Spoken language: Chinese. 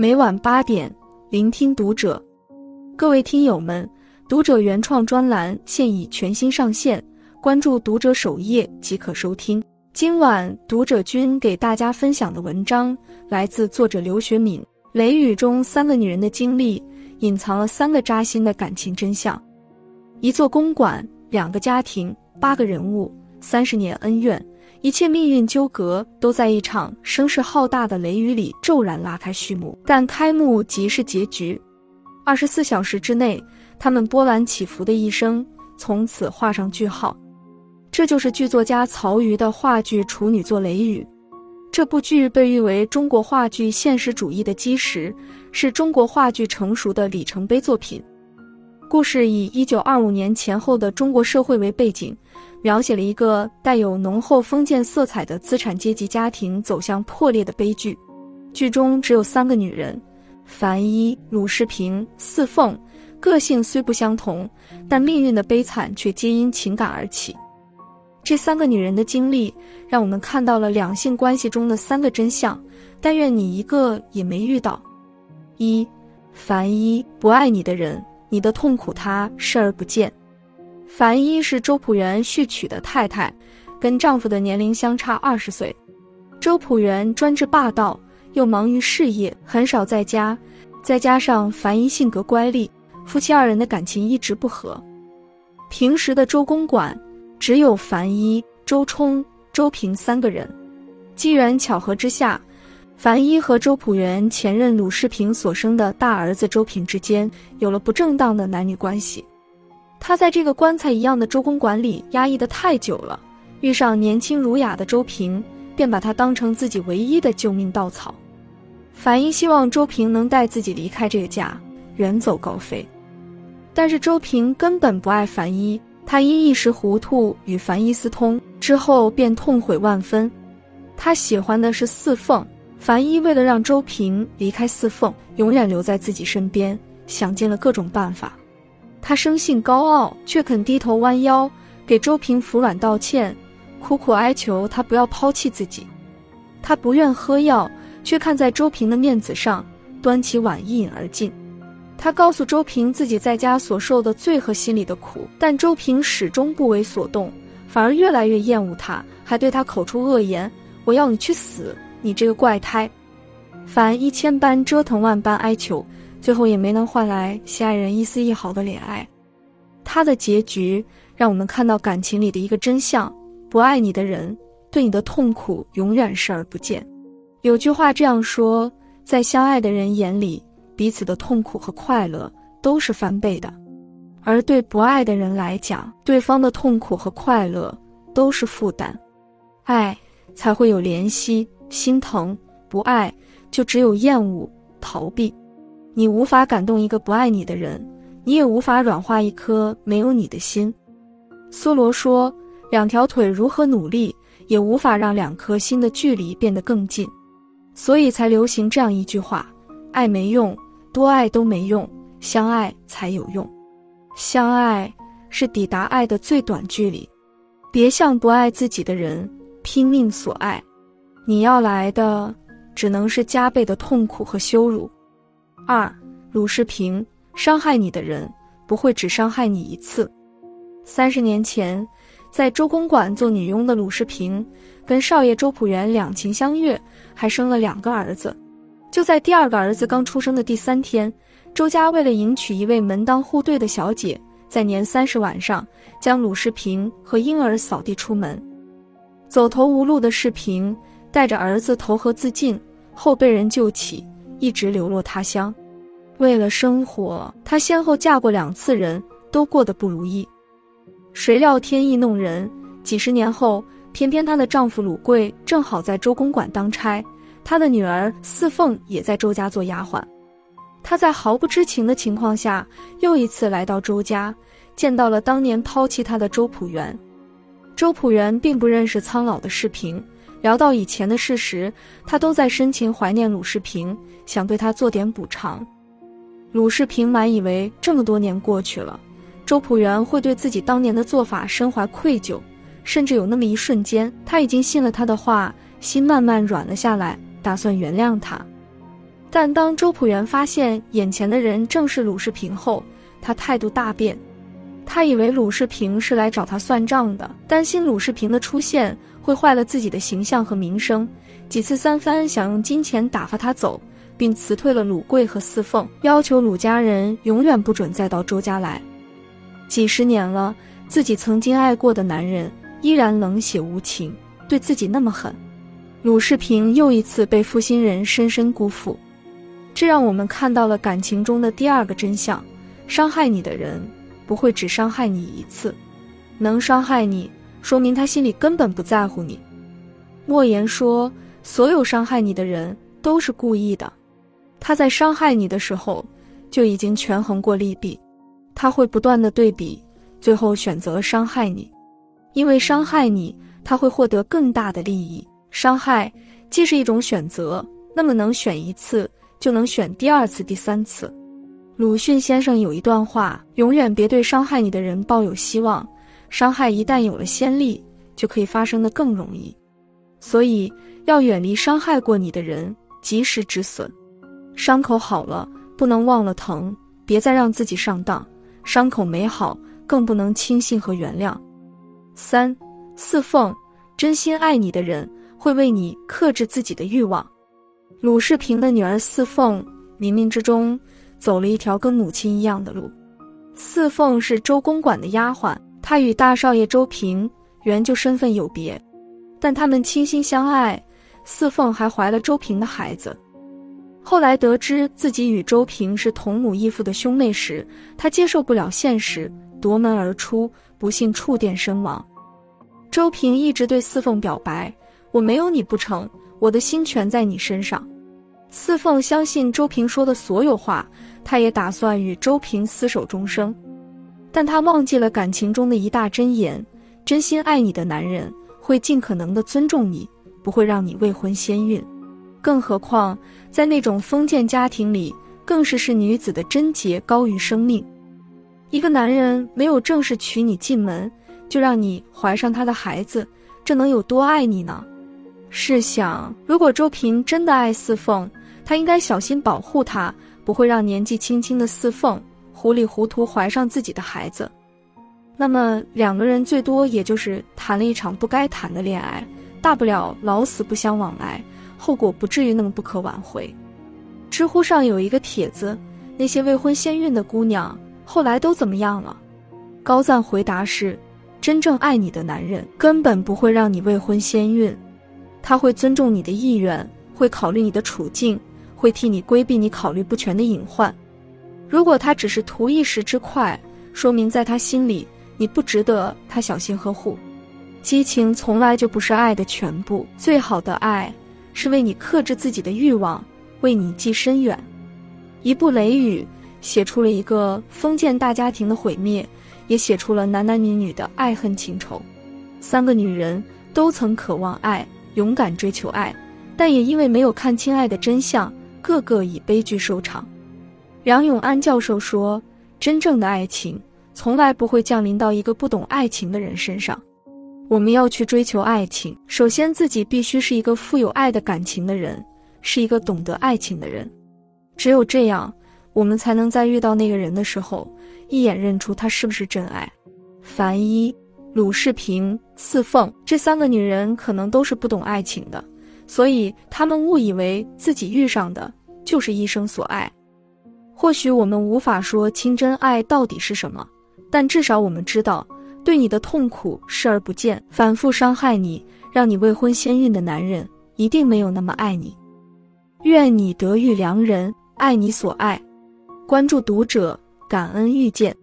每晚八点，聆听读者。各位听友们，读者原创专栏现已全新上线，关注读者首页即可收听。今晚读者君给大家分享的文章来自作者刘学敏。雷雨中三个女人的经历，隐藏了三个扎心的感情真相。一座公馆，两个家庭，八个人物，三十年恩怨。一切命运纠葛都在一场声势浩大的雷雨里骤然拉开序幕，但开幕即是结局。二十四小时之内，他们波澜起伏的一生从此画上句号。这就是剧作家曹禺的话剧处女作《雷雨》。这部剧被誉为中国话剧现实主义的基石，是中国话剧成熟的里程碑作品。故事以一九二五年前后的中国社会为背景。描写了一个带有浓厚封建色彩的资产阶级家庭走向破裂的悲剧。剧中只有三个女人：樊一、鲁世平、四凤。个性虽不相同，但命运的悲惨却皆因情感而起。这三个女人的经历，让我们看到了两性关系中的三个真相。但愿你一个也没遇到。一，樊一不爱你的人，你的痛苦他视而不见。樊一是周朴园续娶的太太，跟丈夫的年龄相差二十岁。周朴园专制霸道，又忙于事业，很少在家。再加上樊一性格乖戾，夫妻二人的感情一直不和。平时的周公馆只有樊一、周冲、周平三个人。机缘巧合之下，樊一和周朴园前任鲁世平所生的大儿子周平之间有了不正当的男女关系。他在这个棺材一样的周公馆里压抑的太久了，遇上年轻儒雅的周平，便把他当成自己唯一的救命稻草。樊一希望周平能带自己离开这个家，远走高飞。但是周平根本不爱樊一，他因一时糊涂与樊一私通之后，便痛悔万分。他喜欢的是四凤，樊一为了让周平离开四凤，永远留在自己身边，想尽了各种办法。他生性高傲，却肯低头弯腰给周平服软道歉，苦苦哀求他不要抛弃自己。他不愿喝药，却看在周平的面子上，端起碗一饮而尽。他告诉周平自己在家所受的罪和心里的苦，但周平始终不为所动，反而越来越厌恶他，还对他口出恶言：“我要你去死，你这个怪胎！”凡一千般折腾，万般哀求。最后也没能换来心爱人一丝一毫的怜爱，他的结局让我们看到感情里的一个真相：不爱你的人对你的痛苦永远视而不见。有句话这样说，在相爱的人眼里，彼此的痛苦和快乐都是翻倍的；而对不爱的人来讲，对方的痛苦和快乐都是负担。爱才会有怜惜、心疼；不爱就只有厌恶、逃避。你无法感动一个不爱你的人，你也无法软化一颗没有你的心。梭罗说：“两条腿如何努力，也无法让两颗心的距离变得更近。”所以才流行这样一句话：“爱没用，多爱都没用，相爱才有用。相爱是抵达爱的最短距离。别向不爱自己的人拼命索爱，你要来的只能是加倍的痛苦和羞辱。”二，鲁世平伤害你的人不会只伤害你一次。三十年前，在周公馆做女佣的鲁世平，跟少爷周朴园两情相悦，还生了两个儿子。就在第二个儿子刚出生的第三天，周家为了迎娶一位门当户对的小姐，在年三十晚上将鲁世平和婴儿扫地出门。走投无路的世平带着儿子投河自尽，后被人救起。一直流落他乡，为了生活，她先后嫁过两次人，都过得不如意。谁料天意弄人，几十年后，偏偏她的丈夫鲁贵正好在周公馆当差，她的女儿四凤也在周家做丫鬟。她在毫不知情的情况下，又一次来到周家，见到了当年抛弃她的周朴园。周朴园并不认识苍老的世平。聊到以前的事时，他都在深情怀念鲁世平，想对他做点补偿。鲁世平满以为这么多年过去了，周朴园会对自己当年的做法深怀愧疚，甚至有那么一瞬间，他已经信了他的话，心慢慢软了下来，打算原谅他。但当周朴园发现眼前的人正是鲁世平后，他态度大变。他以为鲁世平是来找他算账的，担心鲁世平的出现会坏了自己的形象和名声，几次三番想用金钱打发他走，并辞退了鲁贵和四凤，要求鲁家人永远不准再到周家来。几十年了，自己曾经爱过的男人依然冷血无情，对自己那么狠，鲁世平又一次被负心人深深辜负，这让我们看到了感情中的第二个真相：伤害你的人。不会只伤害你一次，能伤害你，说明他心里根本不在乎你。莫言说，所有伤害你的人都是故意的，他在伤害你的时候就已经权衡过利弊，他会不断的对比，最后选择伤害你，因为伤害你，他会获得更大的利益。伤害既是一种选择，那么能选一次，就能选第二次、第三次。鲁迅先生有一段话：永远别对伤害你的人抱有希望，伤害一旦有了先例，就可以发生的更容易。所以要远离伤害过你的人，及时止损。伤口好了，不能忘了疼，别再让自己上当；伤口没好，更不能轻信和原谅。三四凤，真心爱你的人会为你克制自己的欲望。鲁世平的女儿四凤，冥冥之中。走了一条跟母亲一样的路。四凤是周公馆的丫鬟，他与大少爷周平原就身份有别，但他们倾心相爱。四凤还怀了周平的孩子。后来得知自己与周平是同母异父的兄妹时，他接受不了现实，夺门而出，不幸触电身亡。周平一直对四凤表白：“我没有你不成，我的心全在你身上。”四凤相信周平说的所有话，他也打算与周平厮守终生，但他忘记了感情中的一大箴言：真心爱你的男人会尽可能的尊重你，不会让你未婚先孕。更何况在那种封建家庭里，更是视女子的贞洁高于生命。一个男人没有正式娶你进门，就让你怀上他的孩子，这能有多爱你呢？试想，如果周平真的爱四凤，他应该小心保护她，不会让年纪轻轻的四凤糊里糊涂怀上自己的孩子。那么两个人最多也就是谈了一场不该谈的恋爱，大不了老死不相往来，后果不至于那么不可挽回。知乎上有一个帖子，那些未婚先孕的姑娘后来都怎么样了？高赞回答是：真正爱你的男人根本不会让你未婚先孕，他会尊重你的意愿，会考虑你的处境。会替你规避你考虑不全的隐患。如果他只是图一时之快，说明在他心里你不值得他小心呵护。激情从来就不是爱的全部，最好的爱是为你克制自己的欲望，为你计深远。一部《雷雨》写出了一个封建大家庭的毁灭，也写出了男男女女的爱恨情仇。三个女人都曾渴望爱，勇敢追求爱，但也因为没有看清爱的真相。个个以悲剧收场。梁永安教授说：“真正的爱情从来不会降临到一个不懂爱情的人身上。我们要去追求爱情，首先自己必须是一个富有爱的感情的人，是一个懂得爱情的人。只有这样，我们才能在遇到那个人的时候，一眼认出他是不是真爱。”樊一、鲁世平、四凤这三个女人可能都是不懂爱情的。所以她们误以为自己遇上的就是一生所爱。或许我们无法说清真爱到底是什么，但至少我们知道，对你的痛苦视而不见，反复伤害你，让你未婚先孕的男人，一定没有那么爱你。愿你得遇良人，爱你所爱。关注读者，感恩遇见。